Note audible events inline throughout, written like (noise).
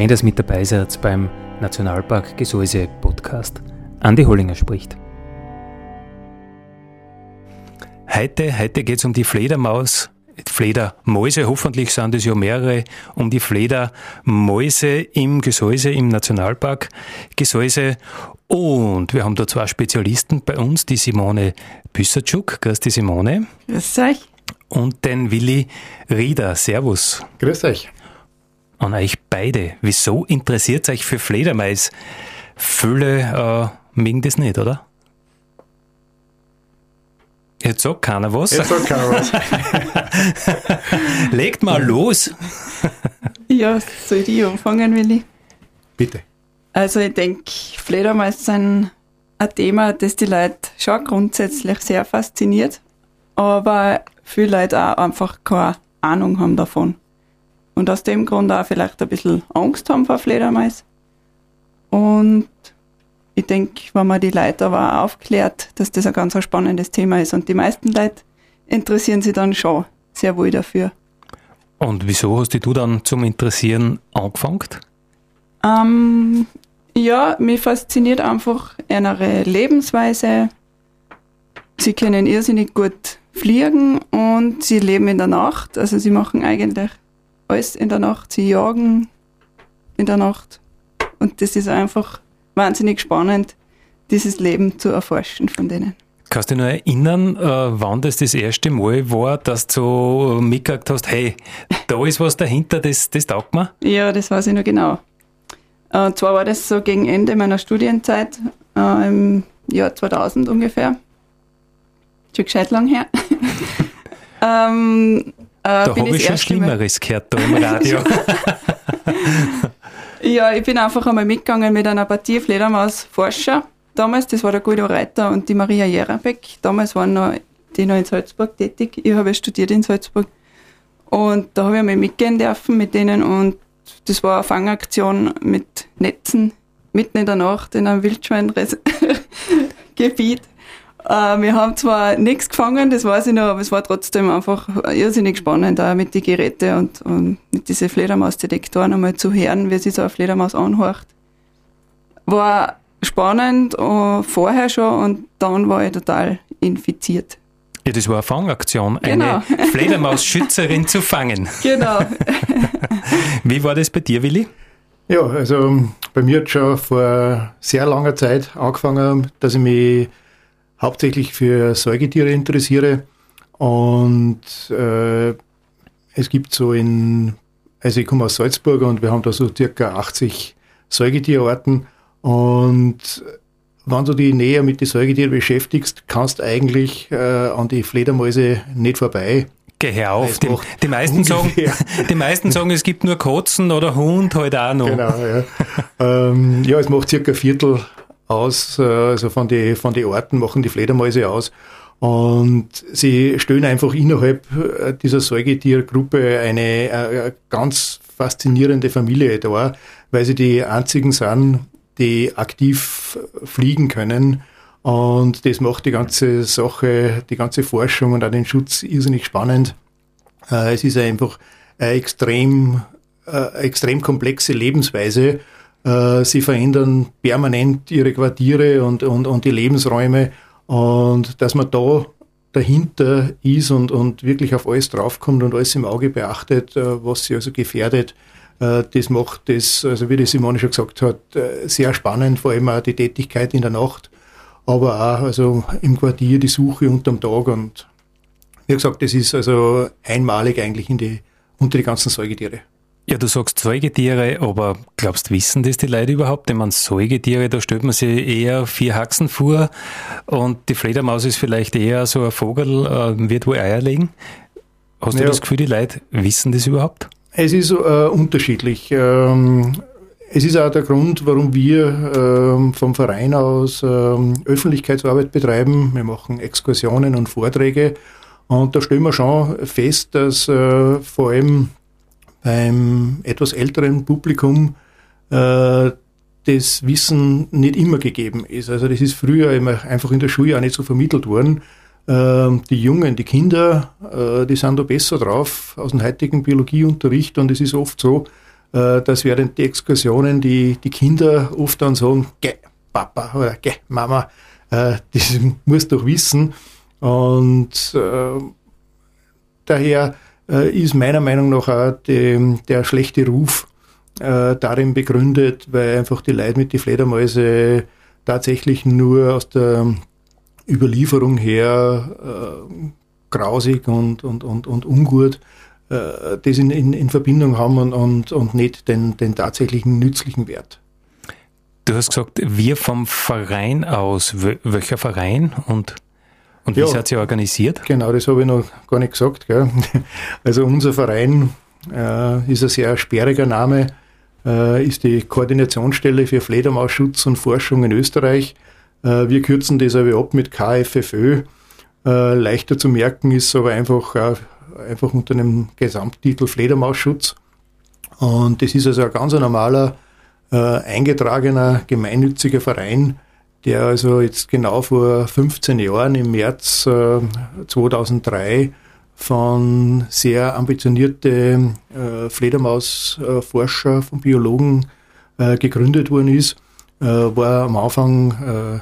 Schön, dass ihr mit dabei seid beim Nationalpark Gesäuse Podcast. Andi Hollinger spricht. Heute, heute geht es um die Fledermaus. Fledermäuse, hoffentlich sind es ja mehrere, um die Fledermäuse im Gesäuse, im Nationalpark Gesäuse. Und wir haben da zwei Spezialisten bei uns, die Simone Büssertschuk. Grüß die Simone. Grüß euch. Und den Willi Rieder. Servus. Grüß euch an euch beide. Wieso interessiert euch für Fledermais? Fülle äh, mögen das nicht, oder? Jetzt sagt keiner was. Jetzt sagt keiner was. (laughs) Legt mal los. ja, soll ich anfangen, Willi? Bitte. Also ich denke, Fledermaus sind ein Thema, das die Leute schon grundsätzlich sehr fasziniert, aber viele Leute auch einfach keine Ahnung haben davon und aus dem Grund auch vielleicht ein bisschen Angst haben vor Fledermais. Und ich denke, wenn man die Leute aber auch aufklärt, dass das ein ganz spannendes Thema ist und die meisten Leute interessieren sich dann schon sehr wohl dafür. Und wieso hast du dann zum Interessieren angefangen? Ähm, ja, mich fasziniert einfach ihre Lebensweise. Sie können irrsinnig gut fliegen und sie leben in der Nacht. Also sie machen eigentlich alles in der Nacht, sie jagen in der Nacht. Und das ist einfach wahnsinnig spannend, dieses Leben zu erforschen von denen. Kannst du dich noch erinnern, äh, wann das das erste Mal war, dass du mitgekriegt hast, hey, da ist was dahinter, das, das taugt mir? Ja, das weiß ich noch genau. Und äh, zwar war das so gegen Ende meiner Studienzeit, äh, im Jahr 2000 ungefähr. Schon gescheit lang her. (laughs) ähm, äh, da habe ich schon Schlimmeres Mal. gehört da im Radio. (laughs) ja, ich bin einfach einmal mitgegangen mit einer Partie Fledermaus-Forscher. Damals, das war der Guido Reiter und die Maria Jerabeck. Damals waren noch, die noch in Salzburg tätig. Ich habe studiert in Salzburg. Und da habe ich einmal mitgehen dürfen mit denen und das war eine Fangaktion mit Netzen mitten in der Nacht in einem Wildschweingebiet. (laughs) Äh, wir haben zwar nichts gefangen, das weiß ich noch, aber es war trotzdem einfach irrsinnig spannend, auch mit den Geräten und, und mit diesen Fledermausdetektoren einmal zu hören, wie sich so eine Fledermaus anhorcht. War spannend uh, vorher schon und dann war ich total infiziert. Ja, das war eine Fangaktion, genau. eine (laughs) Fledermausschützerin zu fangen. Genau. (laughs) Wie war das bei dir, Willi? Ja, also bei mir hat schon vor sehr langer Zeit angefangen, dass ich mich hauptsächlich für Säugetiere interessiere. Und äh, es gibt so in, also ich komme aus Salzburg und wir haben da so circa 80 Säugetierarten. Und wenn du dich näher mit den Säugetieren beschäftigst, kannst eigentlich äh, an die Fledermäuse nicht vorbei. Geh auf. Die, die, meisten sagen, (laughs) die meisten sagen, es gibt nur Katzen oder Hund halt auch noch. Genau, ja. ähm, ja, es macht circa ein Viertel aus, äh, also von den von die Orten machen die Fledermäuse aus. Und sie stellen einfach innerhalb äh, dieser Säugetiergruppe eine, eine äh, ganz faszinierende Familie dar, weil sie die einzigen sind, die aktiv fliegen können. Und das macht die ganze Sache, die ganze Forschung und auch den Schutz irrsinnig spannend. Es ist einfach eine extrem, extrem komplexe Lebensweise sie verändern permanent ihre Quartiere und, und, und die Lebensräume. Und dass man da dahinter ist und, und wirklich auf alles draufkommt und alles im Auge beachtet, äh, was sie also gefährdet, äh, das macht das, also wie die Simone schon gesagt hat, sehr spannend, vor allem auch die Tätigkeit in der Nacht, aber auch also im Quartier die Suche unterm Tag und wie gesagt, das ist also einmalig eigentlich in die, unter die ganzen Säugetiere. Ja, du sagst Säugetiere, aber glaubst, wissen das die Leute überhaupt? Ich meine, Säugetiere, da stellt man sich eher vier Haxen vor und die Fledermaus ist vielleicht eher so ein Vogel, äh, wird wohl Eier legen. Hast ja. du das Gefühl, die Leute wissen das überhaupt? Es ist äh, unterschiedlich. Ähm, es ist auch der Grund, warum wir ähm, vom Verein aus ähm, Öffentlichkeitsarbeit betreiben. Wir machen Exkursionen und Vorträge. Und da stellen wir schon fest, dass äh, vor allem beim etwas älteren Publikum äh, das Wissen nicht immer gegeben ist. Also das ist früher immer einfach in der Schule auch nicht so vermittelt worden. Ähm, die Jungen, die Kinder, äh, die sind da besser drauf aus dem heutigen Biologieunterricht und es ist oft so, äh, dass während die Exkursionen die, die Kinder oft dann sagen, geh, Papa oder geh, Mama, äh, das (laughs) musst doch wissen. Und äh, daher ist meiner Meinung nach auch die, der schlechte Ruf äh, darin begründet, weil einfach die Leute mit den Fledermäuse tatsächlich nur aus der Überlieferung her äh, grausig und, und, und, und ungut äh, das in, in, in Verbindung haben und, und, und nicht den, den tatsächlichen nützlichen Wert. Du hast gesagt, wir vom Verein aus. Welcher Verein und, und wie ja, seid ihr organisiert? Genau, das habe ich noch gar nicht gesagt. Gell? (laughs) Also unser Verein äh, ist ein sehr sperriger Name, äh, ist die Koordinationsstelle für Fledermausschutz und Forschung in Österreich. Äh, wir kürzen das aber ab mit KFFÖ. Äh, leichter zu merken ist aber einfach einfach unter dem Gesamttitel Fledermausschutz. Und das ist also ein ganz normaler, äh, eingetragener, gemeinnütziger Verein, der also jetzt genau vor 15 Jahren im März äh, 2003 von sehr ambitionierte äh, Fledermausforscher, von Biologen äh, gegründet worden ist, äh, war am Anfang äh,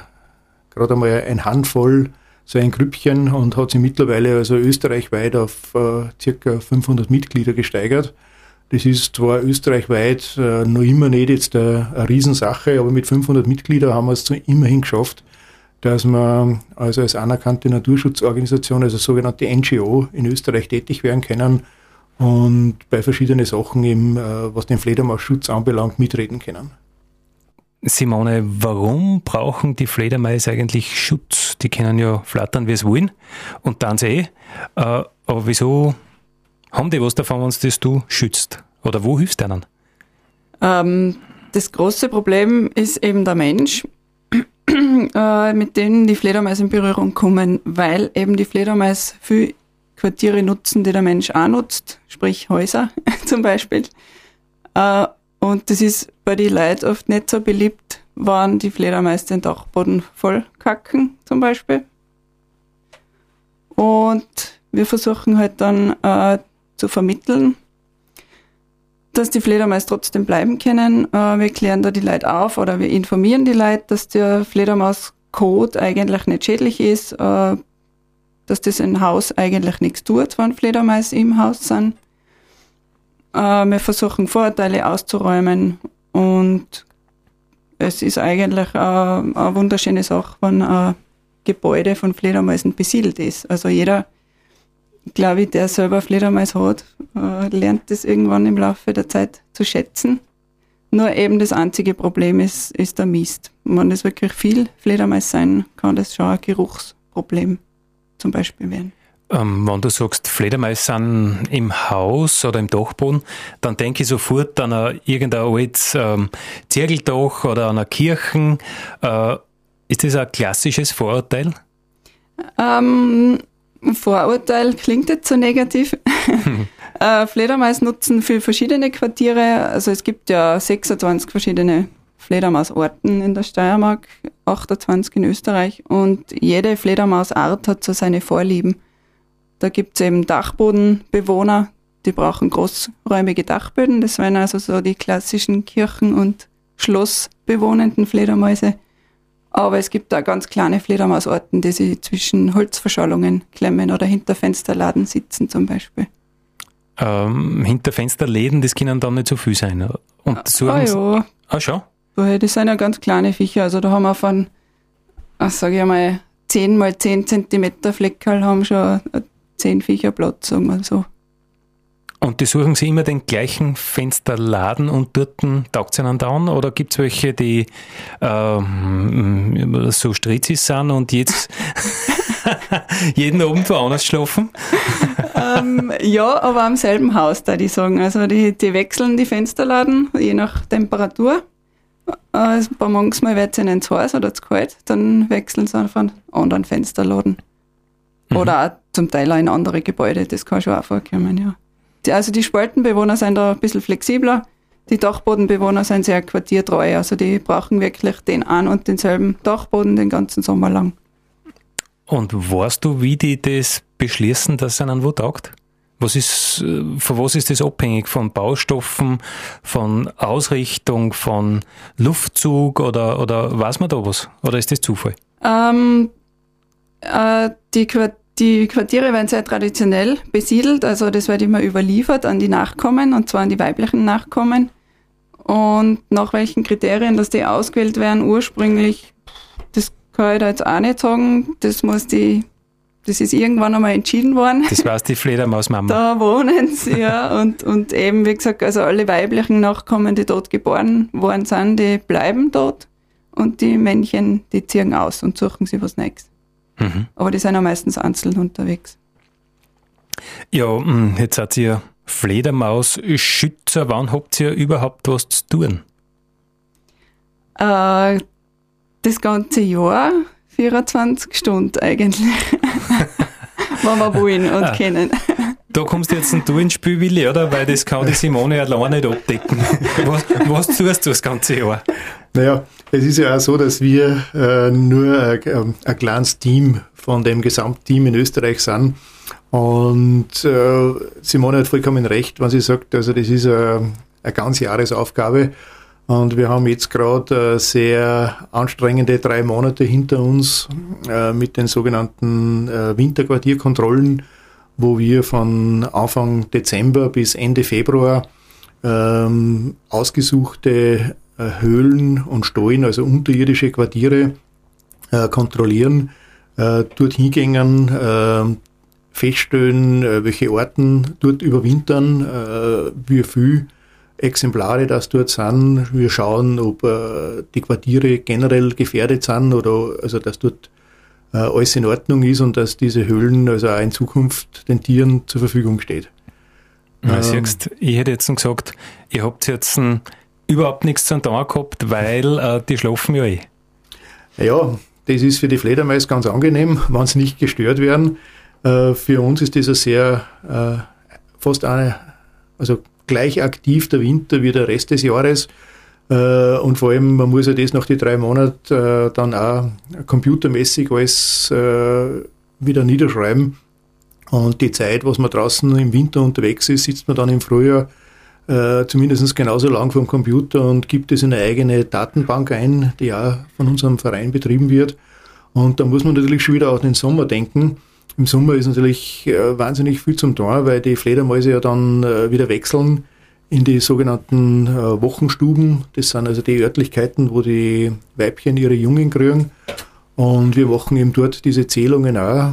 gerade einmal ein Handvoll so ein Grüppchen und hat sich mittlerweile also österreichweit auf äh, circa 500 Mitglieder gesteigert. Das ist zwar österreichweit äh, noch immer nicht jetzt eine, eine Riesensache, aber mit 500 Mitgliedern haben wir es immerhin geschafft, dass wir also als anerkannte Naturschutzorganisation, also sogenannte NGO, in Österreich tätig werden können und bei verschiedenen Sachen eben, äh, was den Fledermausschutz anbelangt, mitreden können. Simone, warum brauchen die Fledermäuse eigentlich Schutz? Die können ja flattern, wie es wollen und dann eh. Äh, aber wieso haben die was davon, wenn das du schützt? Oder wo hilfst du ihnen? Ähm, das große Problem ist eben der Mensch, (clears throat) äh, mit dem die Fledermäuse in Berührung kommen, weil eben die Fledermäuse viel Quartiere nutzen, die der Mensch auch nutzt, sprich Häuser (laughs) zum Beispiel. Äh, und das ist bei den Leuten oft nicht so beliebt, waren die Fledermäuse den Dachboden voll kacken, zum Beispiel. Und wir versuchen halt dann äh, zu vermitteln, dass die Fledermäuse trotzdem bleiben können. Äh, wir klären da die Leute auf oder wir informieren die Leute, dass der Fledermaus-Code eigentlich nicht schädlich ist, äh, dass das ein Haus eigentlich nichts tut, wenn Fledermäuse im Haus sind. Äh, wir versuchen Vorurteile auszuräumen und es ist eigentlich eine wunderschöne Sache, wenn ein Gebäude von Fledermäusen besiedelt ist. Also jeder, glaube ich, der selber Fledermaus hat, äh, lernt das irgendwann im Laufe der Zeit zu schätzen. Nur eben das einzige Problem ist, ist der Mist. Wenn es wirklich viel Fledermaus sein, kann das schon ein Geruchsproblem zum Beispiel werden. Ähm, wenn du sagst, Fledermäuse sind im Haus oder im Dachboden, dann denke ich sofort an ein, irgendein altes ähm, Zirkeldach oder an eine Kirche. Äh, ist das ein klassisches Vorurteil? Ähm, Vorurteil klingt jetzt so negativ. (laughs) äh, Fledermaus nutzen für verschiedene Quartiere. Also es gibt ja 26 verschiedene Fledermausorten in der Steiermark, 28 in Österreich und jede Fledermausart hat so seine Vorlieben. Da gibt es eben Dachbodenbewohner, die brauchen großräumige Dachböden. Das wären also so die klassischen Kirchen- und Schlossbewohnenden Fledermäuse. Aber es gibt da ganz kleine Fledermausorten, die sich zwischen Holzverschallungen klemmen oder hinter Fensterladen sitzen zum Beispiel. Ähm, hinter Fensterläden, das können dann nicht so viel sein. Und so ah, ja. Ah, schon? Das sind ja ganz kleine Viecher. Also da haben wir von, sage ich einmal, 10 mal 10 Zentimeter Fleckerl haben schon zehn Viecher Platz, sagen wir so. Und die suchen sie immer den gleichen Fensterladen und dort taugt es ihnen dann? Oder gibt es welche, die ähm, so Strizis sind und jetzt (laughs) jeden Abend woanders schlafen? ähm, ja, aber am selben Haus, da die sagen. Also die, die wechseln die Fensterladen, je nach Temperatur. Also bei manchmal wird es ihnen zu heiß oder zu kalt, dann wechseln sie auf einen anderen Fensterladen. Mhm. Oder auch zum Teil auch in andere Gebäude, das kann schon auch vorkommen, ja. Die, also die Spaltenbewohner sind da ein bisschen flexibler. Die Dachbodenbewohner sind sehr quartiertreu, also die brauchen wirklich den einen und denselben Dachboden den ganzen Sommer lang. Und weißt du, wie die das beschließen, dass es einen wo taugt? Was ist, von was ist das abhängig? Von Baustoffen, von Ausrichtung, von Luftzug oder, oder weiß man da was? Oder ist das Zufall? Ähm, äh, die, die Quartiere werden sehr traditionell besiedelt, also das wird immer überliefert an die Nachkommen und zwar an die weiblichen Nachkommen. Und nach welchen Kriterien, dass die ausgewählt werden, ursprünglich, das kann ich da jetzt auch nicht sagen. Das muss die, das ist irgendwann einmal entschieden worden. Das weiß die Fledermausmama. (laughs) Da wohnen sie, ja. Und, und eben, wie gesagt, also alle weiblichen Nachkommen, die dort geboren worden sind, die bleiben dort. Und die Männchen, die ziehen aus und suchen sich was Neues. Mhm. Aber die sind ja meistens einzeln unterwegs. Ja, hm, jetzt seid ihr Fledermaus-Schützer. Wann habt ihr überhaupt was zu tun? Äh, das ganze Jahr, 24 Stunden eigentlich. (laughs) Wenn wir wollen und ah. können. Da kommst du jetzt du ins Spiel, Willi, oder? Weil das kann die Simone allein nicht abdecken. Was, was tust du das ganze Jahr? Naja, es ist ja auch so, dass wir äh, nur ein, ähm, ein kleines Team von dem Gesamtteam in Österreich sind. Und äh, Simone hat vollkommen recht, wenn sie sagt, also das ist eine, eine ganz Jahresaufgabe. Und wir haben jetzt gerade äh, sehr anstrengende drei Monate hinter uns äh, mit den sogenannten äh, Winterquartierkontrollen, wo wir von Anfang Dezember bis Ende Februar ähm, ausgesuchte äh, Höhlen und Stollen, also unterirdische Quartiere, äh, kontrollieren, äh, dort hingängen, feststellen, welche Orten dort überwintern, wie viel Exemplare das dort sind. Wir schauen, ob die Quartiere generell gefährdet sind oder also dass dort alles in Ordnung ist und dass diese Höhlen also auch in Zukunft den Tieren zur Verfügung steht. Ja, ähm, siehst, ich hätte jetzt gesagt, ihr habt jetzt ein überhaupt nichts zu tun gehabt, weil äh, die schlafen ja eh. Ja, das ist für die Fledermaus ganz angenehm, (laughs) wenn sie nicht gestört werden. Äh, für uns ist das ein sehr, äh, fast eine, also gleich aktiv der Winter wie der Rest des Jahres. Äh, und vor allem, man muss ja das nach den drei Monaten äh, dann auch computermäßig alles äh, wieder niederschreiben. Und die Zeit, was man draußen im Winter unterwegs ist, sitzt man dann im Frühjahr äh, zumindest genauso lang vom Computer und gibt es in eine eigene Datenbank ein, die auch von unserem Verein betrieben wird. Und da muss man natürlich schon wieder auch den Sommer denken. Im Sommer ist natürlich äh, wahnsinnig viel zum Tor, weil die Fledermäuse ja dann äh, wieder wechseln in die sogenannten Wochenstuben. Das sind also die Örtlichkeiten, wo die Weibchen ihre Jungen kriegen. Und wir machen eben dort diese Zählungen auch,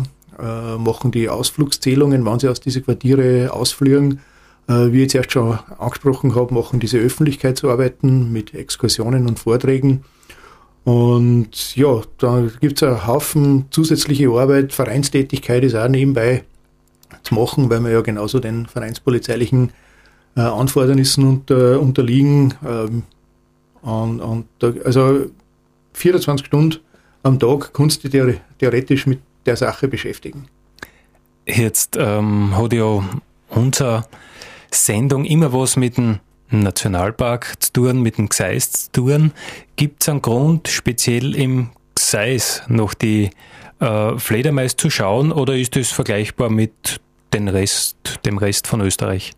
machen die Ausflugszählungen, wann sie aus diese Quartiere ausfliegen wie ich jetzt erst schon angesprochen habe, machen diese Öffentlichkeitsarbeiten mit Exkursionen und Vorträgen. Und ja, da gibt es einen Haufen zusätzliche Arbeit. Vereinstätigkeit ist auch nebenbei zu machen, weil wir ja genauso den vereinspolizeilichen äh, Anfordernissen unter, unterliegen. Ähm, und, und also 24 Stunden am Tag kannst du dich theoretisch mit der Sache beschäftigen. Jetzt ähm, hat ja unser Sendung immer was mit dem Nationalpark zu tun, mit dem Gseis zu tun. Gibt es einen Grund, speziell im Gseis noch die äh, Fledermaus zu schauen oder ist das vergleichbar mit den Rest, dem Rest von Österreich?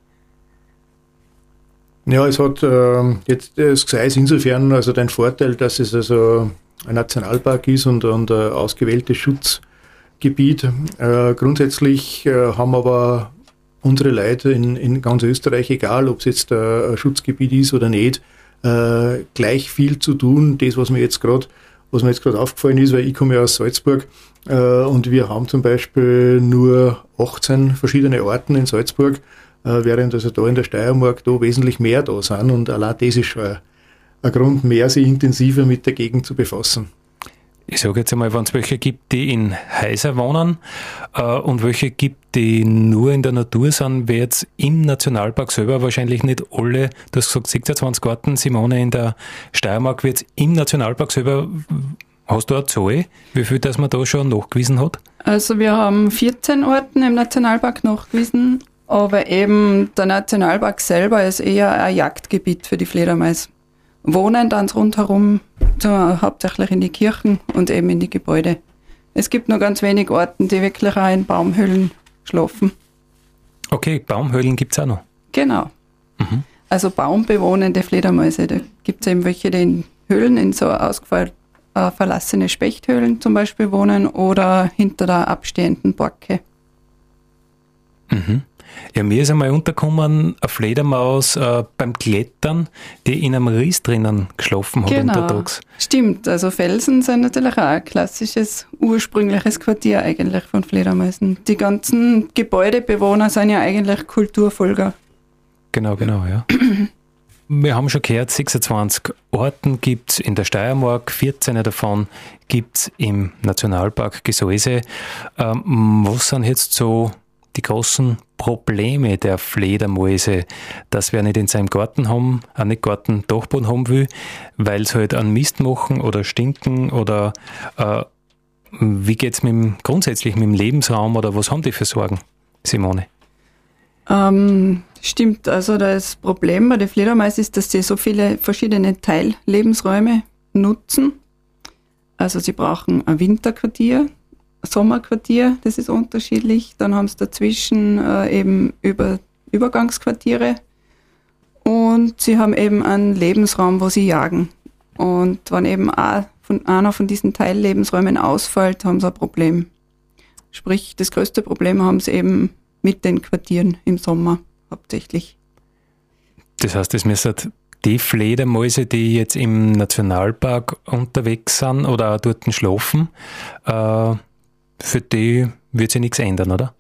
Ja, es hat äh, jetzt das Gseis insofern also den Vorteil, dass es also ein Nationalpark ist und, und ein ausgewähltes Schutzgebiet. Äh, grundsätzlich äh, haben aber unsere Leute in, in ganz Österreich, egal ob es jetzt ein Schutzgebiet ist oder nicht, äh, gleich viel zu tun. Das, was mir jetzt gerade was mir jetzt gerade aufgefallen ist, weil ich komme ja aus Salzburg äh, und wir haben zum Beispiel nur 18 verschiedene Orten in Salzburg, äh, während also da in der Steiermark da wesentlich mehr da sind und allein das ist schon ein Grund mehr, sich intensiver mit der Gegend zu befassen. Ich sage jetzt einmal, wenn es welche gibt, die in Häuser wohnen äh, und welche gibt, die nur in der Natur sind, wäre jetzt im Nationalpark selber wahrscheinlich nicht alle, du hast gesagt 26 Garten, Simone, in der Steiermark wird im Nationalpark selber, hast du eine Zahl, wie viel das man da schon nachgewiesen hat? Also wir haben 14 Orten im Nationalpark nachgewiesen, aber eben der Nationalpark selber ist eher ein Jagdgebiet für die Fledermaus wohnen dann rundherum, so, hauptsächlich in die Kirchen und eben in die Gebäude. Es gibt nur ganz wenig Orten, die wirklich auch in Baumhöhlen schlafen. Okay, Baumhöhlen gibt es auch noch. Genau. Mhm. Also baumbewohnende Fledermäuse. Da gibt es eben welche, die in Höhlen, in so ausgefallen äh, verlassene Spechthöhlen zum Beispiel wohnen oder hinter der abstehenden Borke. Mhm. Ja, mir ist einmal untergekommen, eine Fledermaus äh, beim Klettern, die in einem Ries drinnen geschlafen hat genau. untertags. Stimmt, also Felsen sind natürlich auch ein klassisches, ursprüngliches Quartier eigentlich von Fledermäusen. Die ganzen Gebäudebewohner sind ja eigentlich Kulturfolger. Genau, genau, ja. (clears throat) Wir haben schon gehört, 26 Orten gibt es in der Steiermark, 14 davon gibt es im Nationalpark Gesäuse. Ähm, was sind jetzt so die großen Probleme der Fledermäuse, dass wer nicht in seinem Garten haben, auch nicht Garten Dachboden haben will, weil sie halt an Mist machen oder stinken oder äh, wie mit dem, grundsätzlich mit dem Lebensraum oder was haben die für Sorgen, Simone? Ähm, stimmt, also das Problem bei den Fledermäusen ist, dass sie so viele verschiedene Teillebensräume nutzen. Also sie brauchen ein Winterquartier, Sommerquartier, das ist unterschiedlich. Dann haben sie dazwischen äh, eben über Übergangsquartiere und sie haben eben einen Lebensraum, wo sie jagen. Und wenn eben auch von einer von diesen Teillebensräumen ausfällt, haben sie ein Problem. Sprich, das größte Problem haben sie eben mit den Quartieren im Sommer hauptsächlich. Das heißt, es müssen die Fledermäuse, die jetzt im Nationalpark unterwegs sind oder auch dort schlafen, äh, für die wird sich nichts ändern, oder?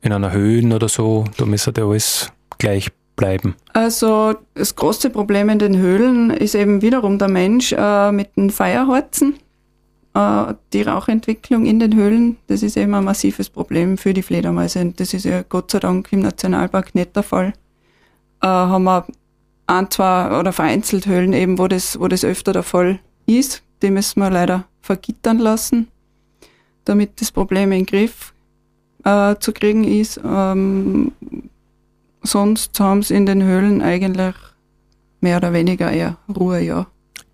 In einer Höhe oder so, da müsste ja alles gleich bleiben. Also das große Problem in den Höhlen ist eben wiederum der Mensch äh, mit den Feierholzen. Äh, die Rauchentwicklung in den Höhlen, das ist eben ein massives Problem für die Fledermäuse. Und das ist ja Gott sei Dank im Nationalpark nicht der Fall. Äh, haben wir ein, zwei oder vereinzelt Höhlen eben, wo das, wo das öfter der Fall ist. Die müssen wir leider vergittern lassen damit das Problem in den Griff äh, zu kriegen ist. Ähm, sonst haben sie in den Höhlen eigentlich mehr oder weniger eher Ruhe, ja.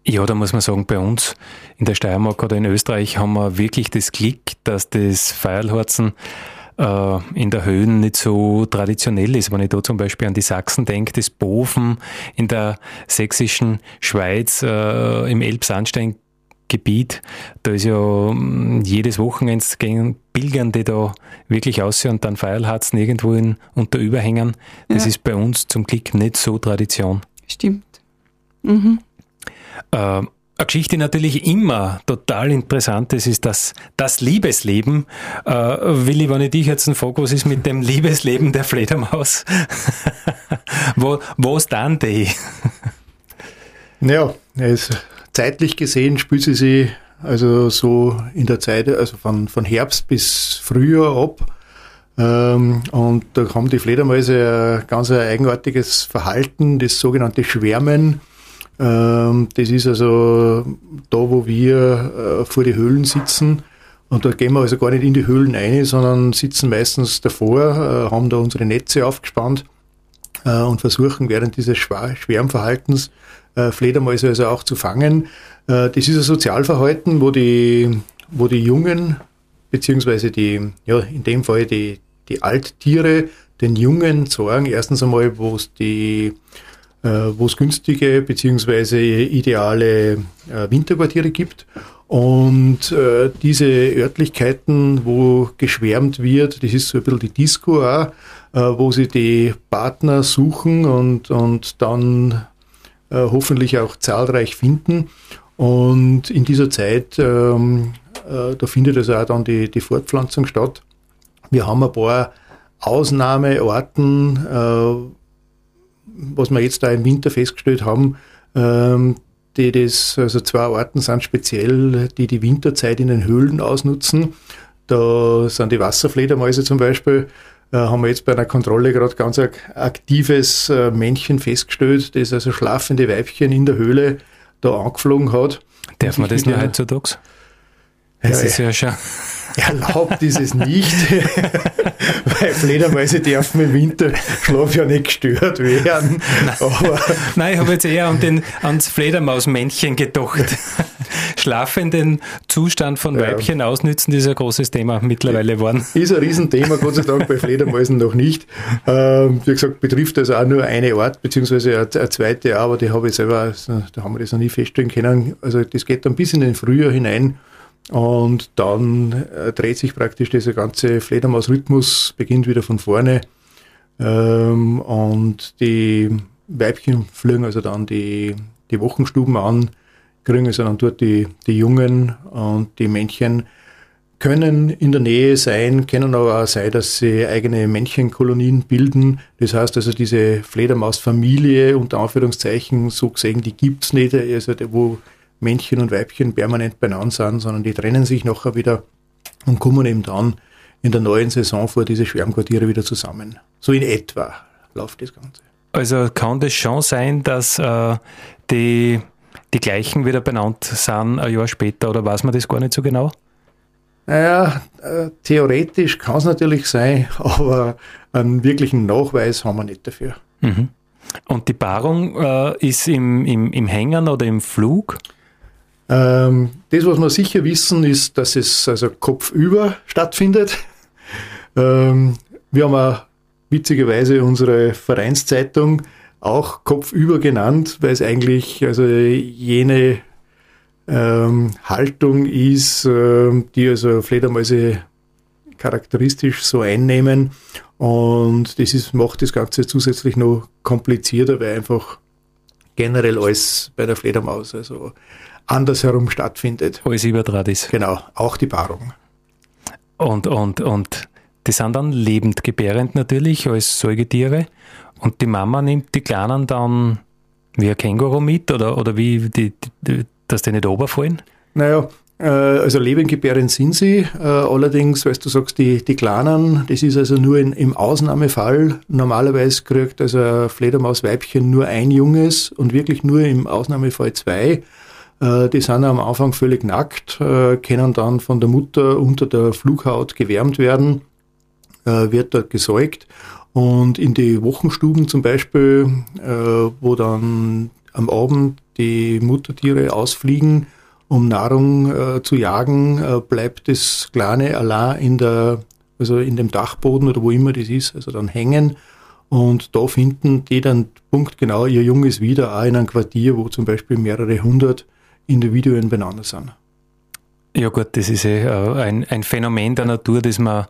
Ja, da muss man sagen, bei uns in der Steiermark oder in Österreich haben wir wirklich das Glück, dass das Feierlhorzen äh, in der Höhen nicht so traditionell ist. Wenn ich da zum Beispiel an die Sachsen denke, das Boven in der sächsischen Schweiz äh, im Elbsandstein Gebiet. Da ist ja mm, jedes Wochenende gehen Pilgern, die da wirklich aussehen und dann Feierlharzen irgendwo in, unter Überhängen. Das ja. ist bei uns zum Glück nicht so Tradition. Stimmt. Mhm. Äh, eine Geschichte, die natürlich immer total interessant ist, ist das, das Liebesleben. Äh, Willi, wenn ich dich jetzt frage, was ist mit dem Liebesleben der Fledermaus? (laughs) wo, wo ist dann die? Er ist zeitlich gesehen spielt sie sich also so in der Zeit, also von, von Herbst bis Frühjahr ab. Ähm, und da haben die Fledermäuse ein ganz eigenartiges Verhalten, das sogenannte Schwärmen. Ähm, das ist also da, wo wir äh, vor die Höhlen sitzen. Und da gehen wir also gar nicht in die Höhlen ein, sondern sitzen meistens davor, äh, haben da unsere Netze aufgespannt äh, und versuchen während dieses Schwärmverhaltens äh, Fledermäuse also auch zu fangen. Äh, das ist ein Sozialverhalten, wo die, wo die Jungen, beziehungsweise die, ja, in dem Fall die, die Alttiere den Jungen sagen, erstens einmal, wo es die äh, wo es günstige beziehungsweise ideale äh, Winterquartiere gibt. Und äh, diese Örtlichkeiten, wo geschwärmt wird, das ist so ein bisschen die Disco auch, wo sie die Partner suchen und, und dann äh, hoffentlich auch zahlreich finden. Und in dieser Zeit, ähm, äh, da findet also auch dann die, die Fortpflanzung statt. Wir haben ein paar Ausnahmeorten, äh, was wir jetzt da im Winter festgestellt haben, ähm, die das, also zwei Orten sind speziell, die die Winterzeit in den Höhlen ausnutzen. Da sind die Wasserfledermäuse zum Beispiel, äh, haben wir jetzt bei einer Kontrolle gerade ganz aktives äh, Männchen festgestellt, das also schlafende Weibchen in der Höhle da angeflogen hat. Darf man das nur heutzutage? Das ja, ist ja schon. Erlaubt ist es nicht, (laughs) weil Fledermäuse dürfen im Winter Schlaf ja nicht gestört werden. Nein, Nein ich habe jetzt eher an den, ans Fledermausmännchen gedacht. (laughs) Schlafenden Zustand von Weibchen ja. ausnützen, das ist ein großes Thema mittlerweile geworden. Ist ein Riesenthema, Gott sei Dank bei Fledermäusen noch nicht. Ähm, wie gesagt, betrifft also auch nur eine Art, beziehungsweise eine, eine zweite, aber die habe ich selber, da haben wir das noch nie feststellen können. Also das geht dann bis in den Frühjahr hinein und dann äh, dreht sich praktisch dieser ganze Fledermausrhythmus, beginnt wieder von vorne. Ähm, und die Weibchen fliegen also dann die, die Wochenstuben an, kriegen also dann dort die, die Jungen und die Männchen können in der Nähe sein, können aber auch sein, dass sie eigene Männchenkolonien bilden. Das heißt also, diese Fledermausfamilie, unter Anführungszeichen, so gesehen, die gibt's nicht, also wo Männchen und Weibchen permanent beieinander sind, sondern die trennen sich nachher wieder und kommen eben dann in der neuen Saison vor diese Schwärmquartiere wieder zusammen. So in etwa läuft das Ganze. Also kann das schon sein, dass äh, die, die gleichen wieder benannt sind ein Jahr später oder weiß man das gar nicht so genau? Naja, äh, theoretisch kann es natürlich sein, (laughs) aber einen wirklichen Nachweis haben wir nicht dafür. Mhm. Und die Paarung äh, ist im, im, im Hängen oder im Flug? Ähm, das, was wir sicher wissen, ist, dass es also kopfüber stattfindet. Ähm, wir haben auch witzigerweise unsere Vereinszeitung auch kopfüber genannt, weil es eigentlich also jene ähm, Haltung ist, äh, die also Fledermäuse charakteristisch so einnehmen. Und das ist, macht das Ganze zusätzlich noch komplizierter, weil einfach generell alles bei der Fledermaus, also andersherum stattfindet. Alles überdraht ist. Genau, auch die Paarung. Und, und, und die sind dann lebend gebärend natürlich als Säugetiere und die Mama nimmt die Kleinen dann wie ein Känguru mit oder, oder wie, die, die, dass die nicht runterfallen? Naja, äh, also lebendgebärend sind sie, äh, allerdings, weil du sagst, die, die Kleinen, das ist also nur in, im Ausnahmefall. Normalerweise kriegt also ein Fledermausweibchen nur ein Junges und wirklich nur im Ausnahmefall zwei. Äh, die sind am Anfang völlig nackt, äh, können dann von der Mutter unter der Flughaut gewärmt werden, äh, wird dort gesäugt und in die Wochenstuben zum Beispiel, wo dann am Abend die Muttertiere ausfliegen, um Nahrung zu jagen, bleibt das kleine allein in der, also in dem Dachboden oder wo immer das ist, also dann hängen. Und da finden die dann punktgenau ihr Junges wieder, auch in einem Quartier, wo zum Beispiel mehrere hundert Individuen beieinander sind. Ja gut, das ist eh äh, ein, ein Phänomen der Natur, das man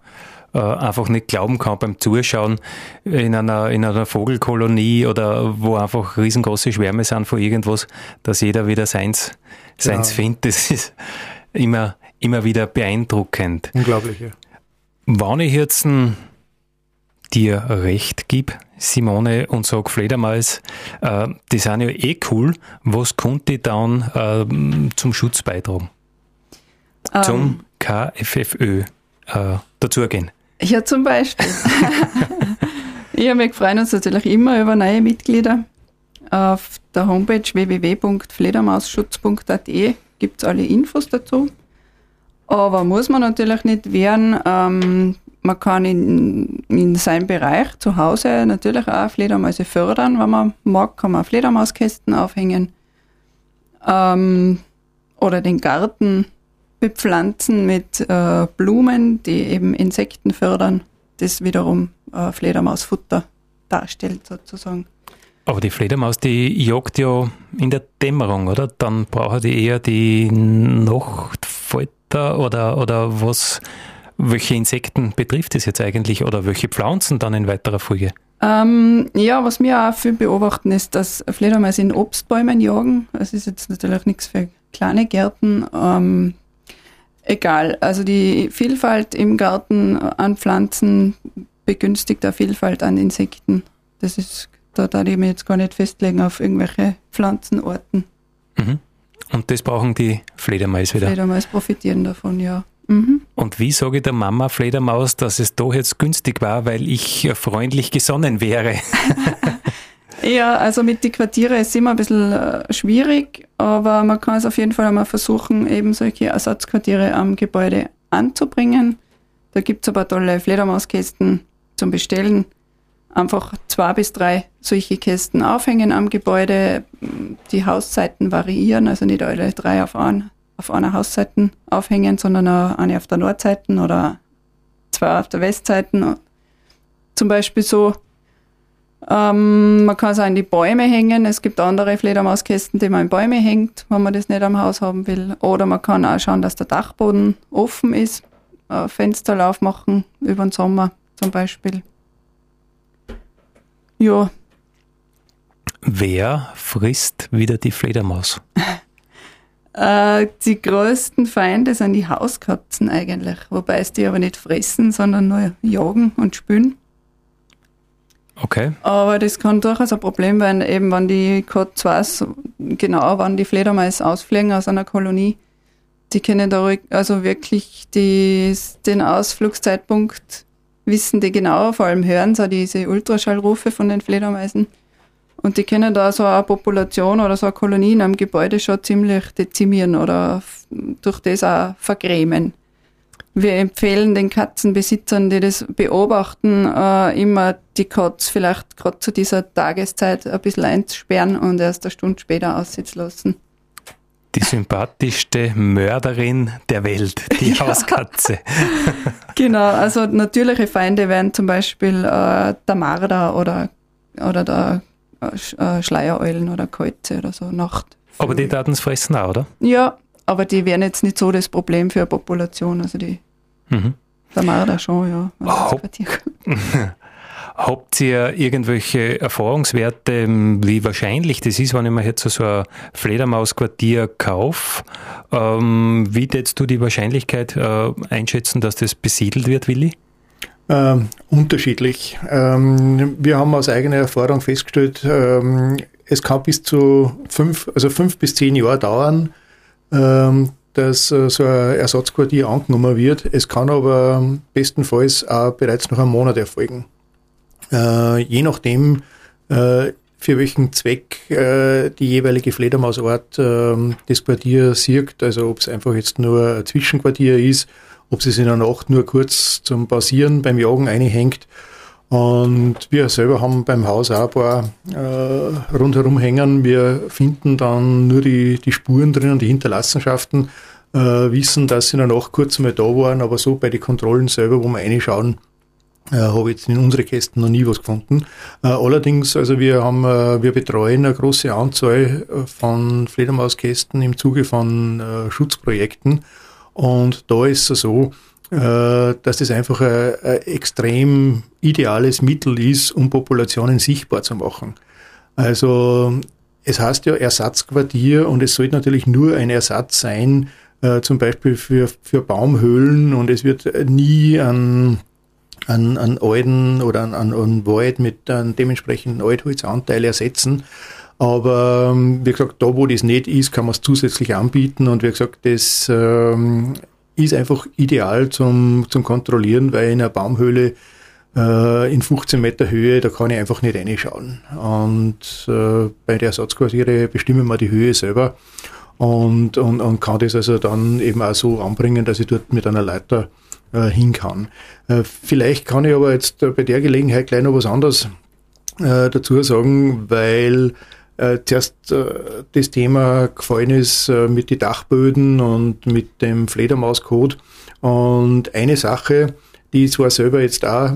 äh, einfach nicht glauben kann beim Zuschauen in einer, in einer Vogelkolonie oder wo einfach riesengroße Schwärme sind von irgendwas, dass jeder wieder seins, seins ja. findet. Das ist immer, immer wieder beeindruckend. Unglaublich, ja. Wann ich jetzt dir recht gebe, Simone, und sage Fledermaus, äh, die sind ja eh cool. Was konnte ich dann äh, zum Schutz beitragen? Um, zum ähm. KFFÖ äh, dazugehen? Ja, zum Beispiel. ja, wir freuen uns natürlich immer über neue Mitglieder. Auf der Homepage www.fledermausschutz.at gibt es alle Infos dazu. Aber muss man natürlich nicht werden. Ähm, man kann in, in seinem Bereich zu Hause natürlich auch Fledermäuse fördern. Wenn man mag, kann man Fledermauskästen aufhängen. Ähm, oder den Garten bepflanzen mit äh, Blumen, die eben Insekten fördern, das wiederum äh, Fledermausfutter darstellt sozusagen. Aber die Fledermaus, die jagt ja in der Dämmerung, oder? Dann braucht die eher die Nachtfalter oder, oder was welche Insekten betrifft es jetzt eigentlich oder welche Pflanzen dann in weiterer Folge? Ähm, ja, was wir auch viel beobachten, ist, dass Fledermäuse in Obstbäumen jagen. Das ist jetzt natürlich nichts für kleine Gärten. Ähm, egal, also die Vielfalt im Garten an Pflanzen begünstigt eine Vielfalt an Insekten. Das ist, da darf ich mich jetzt gar nicht festlegen auf irgendwelche Pflanzenarten. Mhm. Und das brauchen die Fledermaus wieder. Fledermaus profitieren davon, ja. Und wie sage ich der Mama Fledermaus, dass es doch jetzt günstig war, weil ich freundlich gesonnen wäre? (laughs) ja, also mit die Quartiere ist immer ein bisschen äh, schwierig, aber man kann es auf jeden Fall einmal versuchen, eben solche Ersatzquartiere am Gebäude anzubringen. Da gibt es aber tolle Fledermauskästen zum Bestellen. Einfach zwei bis drei solche Kästen aufhängen am Gebäude. Die Hauszeiten variieren, also nicht alle drei auf einen auf einer Hausseite aufhängen, sondern auch eine auf der Nordseite oder zwei auf der Westseite. Zum Beispiel so, ähm, man kann es auch in die Bäume hängen. Es gibt andere Fledermauskästen, die man in Bäume hängt, wenn man das nicht am Haus haben will. Oder man kann auch schauen, dass der Dachboden offen ist, äh, Fensterlauf machen über den Sommer zum Beispiel. Ja. Wer frisst wieder die Fledermaus? (laughs) Äh, die größten Feinde sind die Hauskatzen eigentlich, wobei es die aber nicht fressen, sondern nur jagen und spülen. Okay. Aber das kann durchaus ein Problem werden, eben wenn die Katze weiß, genau wann die Fledermaus ausfliegen aus einer Kolonie. Die können da also wirklich die, den Ausflugszeitpunkt wissen die genau, vor allem hören sie diese Ultraschallrufe von den Fledermäusen. Und die können da so eine Population oder so eine Kolonie in einem Gebäude schon ziemlich dezimieren oder durch das auch vergrämen. Wir empfehlen den Katzenbesitzern, die das beobachten, äh, immer die Katz vielleicht gerade zu dieser Tageszeit ein bisschen einzusperren und erst eine Stunde später aussitzen lassen. Die sympathischste Mörderin der Welt, die (laughs) ja. Hauskatze. (laughs) genau, also natürliche Feinde wären zum Beispiel äh, der Marder oder, oder der Schleiereulen oder Käuze oder so Nacht. Aber die Daten fressen auch, oder? Ja, aber die wären jetzt nicht so das Problem für eine Population. Also die mhm. der Marder schon, ja. Haupt, (laughs) (laughs) Habt ihr irgendwelche Erfahrungswerte, wie wahrscheinlich das ist, wenn ich mir jetzt so ein Fledermausquartier kaufe? Ähm, wie würdest du die Wahrscheinlichkeit äh, einschätzen, dass das besiedelt wird, Willi? Ähm, unterschiedlich. Ähm, wir haben aus eigener Erfahrung festgestellt, ähm, es kann bis zu fünf, also fünf bis zehn Jahre dauern, ähm, dass äh, so ein Ersatzquartier angenommen wird. Es kann aber bestenfalls auch bereits nach einem Monat erfolgen. Äh, je nachdem, äh, für welchen Zweck äh, die jeweilige Fledermausart äh, das Quartier sieht, also ob es einfach jetzt nur ein Zwischenquartier ist ob sie sich in der Nacht nur kurz zum Pausieren beim Jagen einhängt. Und wir selber haben beim Haus auch ein paar äh, rundherum hängen. Wir finden dann nur die, die Spuren drinnen, die Hinterlassenschaften, äh, wissen, dass sie in der Nacht kurz mal da waren, aber so bei den Kontrollen selber, wo wir reinschauen, äh, habe ich jetzt in unsere Kästen noch nie was gefunden. Äh, allerdings, also wir haben, äh, wir betreuen eine große Anzahl äh, von Fledermauskästen im Zuge von äh, Schutzprojekten und da ist es so, äh, dass das einfach ein, ein extrem ideales Mittel ist, um Populationen sichtbar zu machen. Also es heißt ja Ersatzquartier und es sollte natürlich nur ein Ersatz sein, äh, zum Beispiel für, für Baumhöhlen und es wird nie an, an, an alten oder an, an, an Wald mit einem dementsprechenden Altholzanteil ersetzen. Aber ähm, wie gesagt, da wo das nicht ist, kann man es zusätzlich anbieten und wie gesagt, das ähm, ist einfach ideal zum, zum Kontrollieren, weil in einer Baumhöhle äh, in 15 Meter Höhe, da kann ich einfach nicht reinschauen. Und äh, bei der Ersatzquartiere bestimmen wir die Höhe selber und, und, und kann das also dann eben auch so anbringen, dass ich dort mit einer Leiter äh, hin kann. Äh, vielleicht kann ich aber jetzt bei der Gelegenheit gleich noch was anderes äh, dazu sagen, weil äh, zuerst äh, das Thema gefallen ist äh, mit den Dachböden und mit dem Fledermauscode. Und eine Sache, die zwar selber jetzt auch,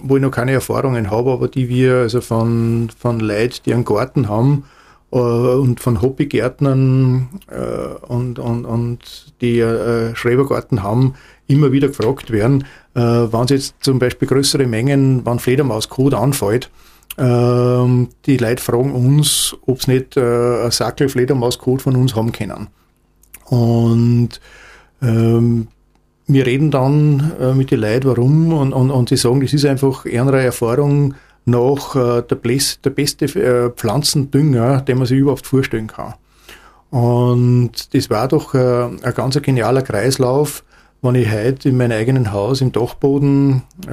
wo ich noch keine Erfahrungen habe, aber die wir also von, von Leuten, die einen Garten haben, äh, und von Hobbygärtnern äh, und, und, und die äh, Schrebergarten haben, immer wieder gefragt werden, äh, wenn sie jetzt zum Beispiel größere Mengen, wenn Fledermauscode anfällt, ähm, die Leute fragen uns, ob sie nicht äh, ein Sackel Fledermauscode von uns haben können. Und ähm, wir reden dann äh, mit den Leuten, warum, und, und, und sie sagen, das ist einfach eher eine Erfahrung nach äh, der, Bläs, der beste äh, Pflanzendünger, den man sich überhaupt vorstellen kann. Und das war doch äh, ein ganz genialer Kreislauf, wenn ich heute in meinem eigenen Haus im Dachboden äh,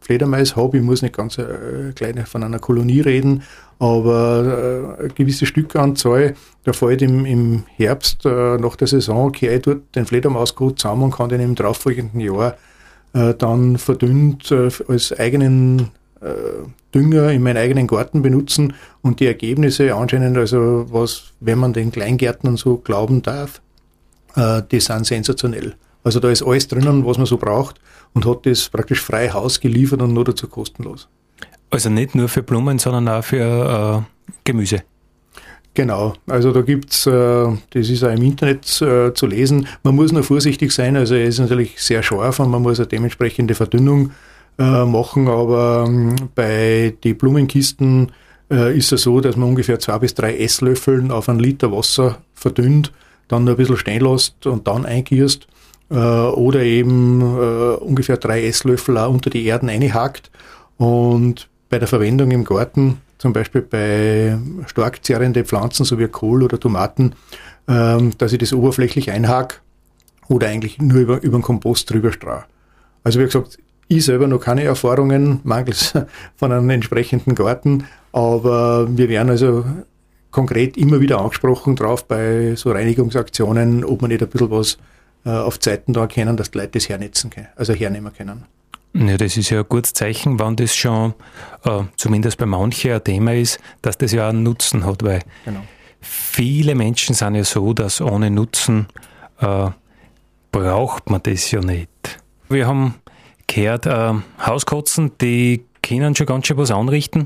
Fledermais habe, ich muss nicht ganz äh, kleine von einer Kolonie reden, aber äh, eine gewisse Stückanzahl, da fällt im, im Herbst äh, nach der Saison, kehre ich dort den Fledermausgut zusammen und kann den im darauffolgenden Jahr äh, dann verdünnt äh, als eigenen Dünger in meinen eigenen Garten benutzen und die Ergebnisse anscheinend, also was, wenn man den Kleingärtnern so glauben darf, die sind sensationell. Also da ist alles drinnen, was man so braucht und hat das praktisch frei Haus geliefert und nur dazu kostenlos. Also nicht nur für Blumen, sondern auch für äh, Gemüse. Genau, also da gibt's, äh, das ist auch im Internet äh, zu lesen. Man muss nur vorsichtig sein, also er ist natürlich sehr scharf und man muss eine dementsprechende Verdünnung äh, machen, aber ähm, bei den Blumenkisten äh, ist es so, dass man ungefähr zwei bis drei Esslöffeln auf einen Liter Wasser verdünnt, dann noch ein bisschen stehen lässt und dann eingierst oder eben äh, ungefähr drei Esslöffel unter die Erden einhakt und bei der Verwendung im Garten, zum Beispiel bei stark zerrende Pflanzen, so wie Kohl oder Tomaten, ähm, dass ich das oberflächlich einhake oder eigentlich nur über, über den Kompost drüber strahe. Also wie gesagt, ich selber noch keine Erfahrungen, mangels (laughs) von einem entsprechenden Garten, aber wir werden also konkret immer wieder angesprochen drauf bei so Reinigungsaktionen, ob man nicht ein bisschen was äh, auf Zeiten da erkennen, dass die Leute das hernetzen können, also hernehmen können. Ja, das ist ja ein gutes Zeichen, wann das schon äh, zumindest bei manchen ein Thema ist, dass das ja einen Nutzen hat, weil genau. viele Menschen sind ja so, dass ohne Nutzen äh, braucht man das ja nicht. Wir haben gehört, äh, Hauskotzen, die können schon ganz schön was anrichten.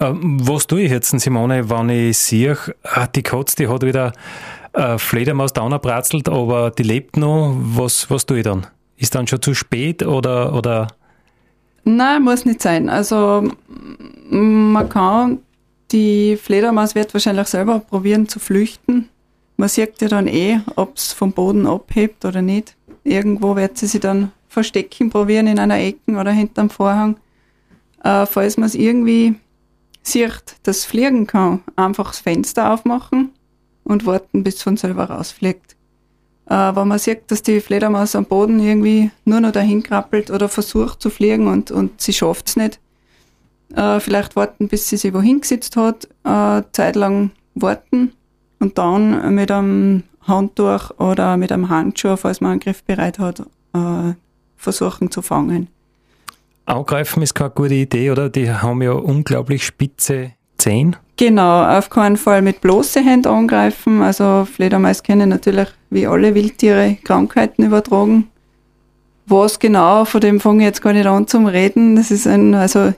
Äh, was tue ich jetzt, Simone, wenn ich sehe, ah, die Katze, die hat wieder äh, Fledermaus downbratzelt, aber die lebt noch. Was, was tue ich dann? Ist dann schon zu spät oder, oder? Nein, muss nicht sein. Also man kann, die Fledermaus wird wahrscheinlich selber probieren zu flüchten. Man sieht ja dann eh, ob es vom Boden abhebt oder nicht. Irgendwo wird sie sich dann verstecken probieren in einer Ecke oder hinterm Vorhang. Äh, falls man es irgendwie sieht, dass fliegen kann, einfach das Fenster aufmachen und warten, bis es von selber rausfliegt. Äh, wenn man sieht, dass die Fledermaus am Boden irgendwie nur noch dahin krabbelt oder versucht zu fliegen und, und sie schafft es nicht, äh, vielleicht warten, bis sie sich wohin gesetzt hat, äh, zeitlang warten und dann mit einem Handtuch oder mit einem Handschuh, falls man einen Griff bereit hat, äh, versuchen zu fangen. Angreifen ist keine gute Idee, oder? Die haben ja unglaublich spitze Zehen. Genau, auf keinen Fall mit bloßen Händen angreifen. Also Fledermaus können natürlich wie alle Wildtiere Krankheiten übertragen. Was genau, von dem fange ich jetzt gar nicht an zum Reden. Das ist ein, also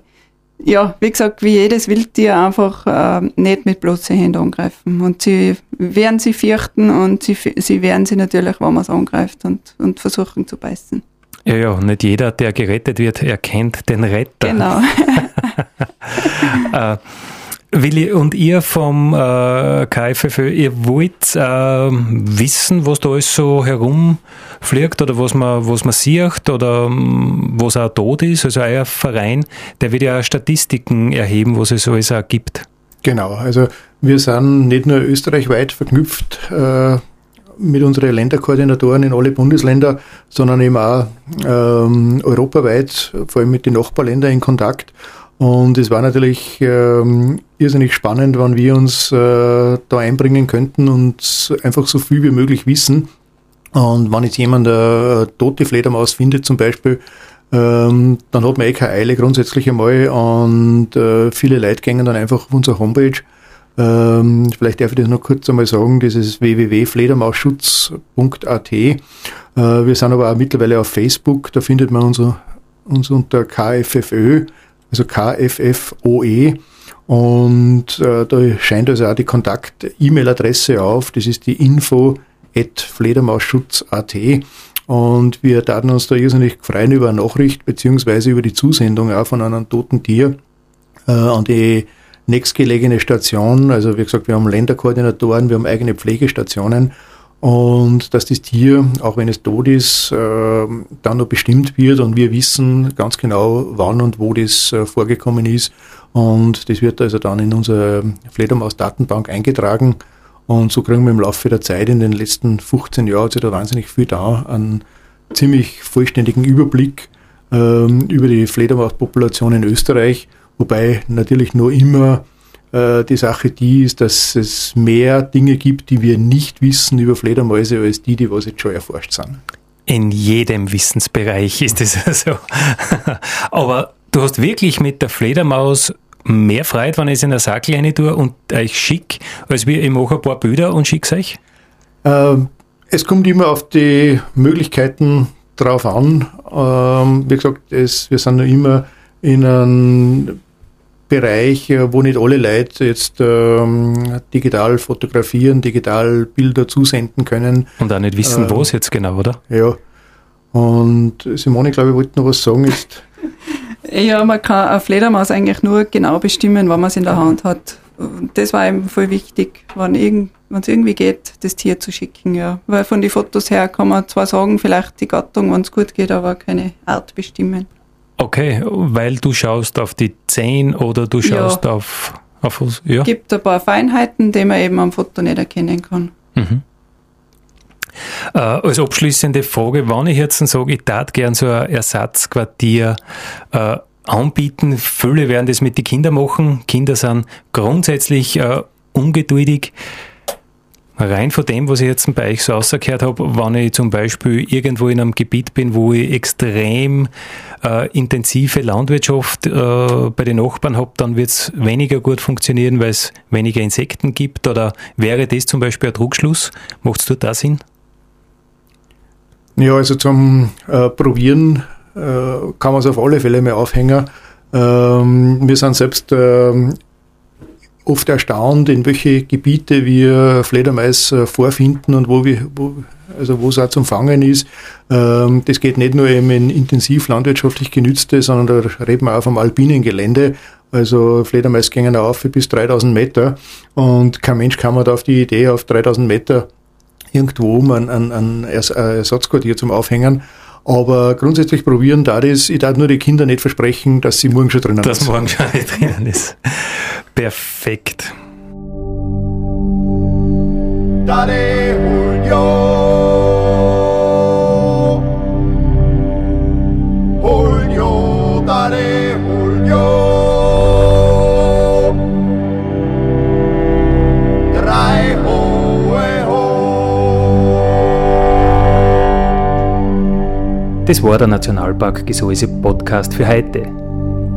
ja, wie gesagt, wie jedes Wildtier einfach äh, nicht mit bloßen Händen angreifen. Und sie werden sie fürchten und sie, sie wehren sie natürlich, wenn man es angreift und, und versuchen zu beißen. Ja, ja, nicht jeder, der gerettet wird, erkennt den Retter. Genau. (laughs) (laughs) äh, Willi und ihr vom äh, KFFÖ, ihr wollt äh, wissen, was da alles so herumfliegt oder was man, was man sieht oder ähm, was auch tot ist. Also euer Verein, der wird ja Statistiken erheben, was es alles auch gibt. Genau, also wir sind nicht nur österreichweit verknüpft äh, mit unseren Länderkoordinatoren in alle Bundesländer, sondern eben auch ähm, europaweit, vor allem mit den Nachbarländern in Kontakt. Und es war natürlich ähm, irrsinnig spannend, wann wir uns äh, da einbringen könnten und einfach so viel wie möglich wissen. Und wenn jetzt jemand eine tote Fledermaus findet zum Beispiel, ähm, dann hat man eh keine Eile grundsätzlich einmal und äh, viele Leute gehen dann einfach auf unsere Homepage. Ähm, vielleicht darf ich das noch kurz einmal sagen, das ist www.fledermausschutz.at. Äh, wir sind aber auch mittlerweile auf Facebook, da findet man uns, uns unter KFFÖ also KFFOE. Und äh, da scheint also auch die Kontakt-E-Mail-Adresse auf. Das ist die info at fledermausschutz.at. Und wir taten uns da irrsinnig freuen über eine Nachricht beziehungsweise über die Zusendung auch von einem toten Tier äh, an die nächstgelegene Station. Also wie gesagt, wir haben Länderkoordinatoren, wir haben eigene Pflegestationen und dass das Tier, auch wenn es tot ist, äh, dann noch bestimmt wird und wir wissen ganz genau, wann und wo das äh, vorgekommen ist. Und das wird also dann in unsere Fledermaus-Datenbank eingetragen. Und so kriegen wir im Laufe der Zeit in den letzten 15 Jahren sich da wahnsinnig viel da, einen ziemlich vollständigen Überblick ähm, über die Fledermauspopulation in Österreich, wobei natürlich nur immer äh, die Sache die ist, dass es mehr Dinge gibt, die wir nicht wissen über Fledermäuse, als die, die was jetzt schon erforscht sind. In jedem Wissensbereich ist es (laughs) so. Aber du hast wirklich mit der Fledermaus mehr Freude, wenn ich es in der Sackel rein tue und euch schick, als wir, ich mache ein paar Bilder und schicke euch? Ähm, es kommt immer auf die Möglichkeiten drauf an. Ähm, wie gesagt, es, wir sind noch immer in einem Bereich, äh, wo nicht alle Leute jetzt ähm, digital fotografieren, digital Bilder zusenden können. Und auch nicht wissen, ähm, wo es jetzt genau, oder? Ja. Und Simone, glaube ich, wollte noch was sagen. Ist (laughs) ja, man kann eine Fledermaus eigentlich nur genau bestimmen, wann man es in der Hand hat. Das war eben voll wichtig, wenn irgend, es irgendwie geht, das Tier zu schicken, ja. Weil von den Fotos her kann man zwar sagen, vielleicht die Gattung, wenn es gut geht, aber keine Art bestimmen. Okay, weil du schaust auf die Zehen oder du schaust ja. auf, auf was? Ja. Es gibt ein paar Feinheiten, die man eben am Foto nicht erkennen kann. Mhm. Äh, als abschließende Frage, wenn ich jetzt sage, ich tat gern so ein Ersatzquartier äh, anbieten, viele werden das mit den Kindern machen. Kinder sind grundsätzlich äh, ungeduldig. Rein von dem, was ich jetzt bei euch so rausgehört habe, wenn ich zum Beispiel irgendwo in einem Gebiet bin, wo ich extrem äh, intensive Landwirtschaft äh, bei den Nachbarn habe, dann wird es weniger gut funktionieren, weil es weniger Insekten gibt. Oder wäre das zum Beispiel ein Druckschluss? Macht es da Sinn? Ja, also zum äh, Probieren äh, kann man es auf alle Fälle mal aufhängen. Ähm, wir sind selbst ähm, oft erstaunt, in welche Gebiete wir Fledermais äh, vorfinden und wo wir, wo, also wo es auch zum Fangen ist. Ähm, das geht nicht nur eben in intensiv landwirtschaftlich genützte, sondern da reden wir auch vom alpinen Gelände. Also Fledermais gehen auf bis 3000 Meter und kein Mensch kam da auf die Idee, auf 3000 Meter irgendwo um ein, ein, ein Ersatzquartier zum Aufhängen. Aber grundsätzlich probieren da das, ich darf nur die Kinder nicht versprechen, dass sie morgen schon drinnen ist. Dass morgen schon drinnen ist. Perfekt. Daddy, Julio. Julio, Daddy, Julio. Drei hohe ho. Das war der Nationalpark Gesäuse Podcast für heute.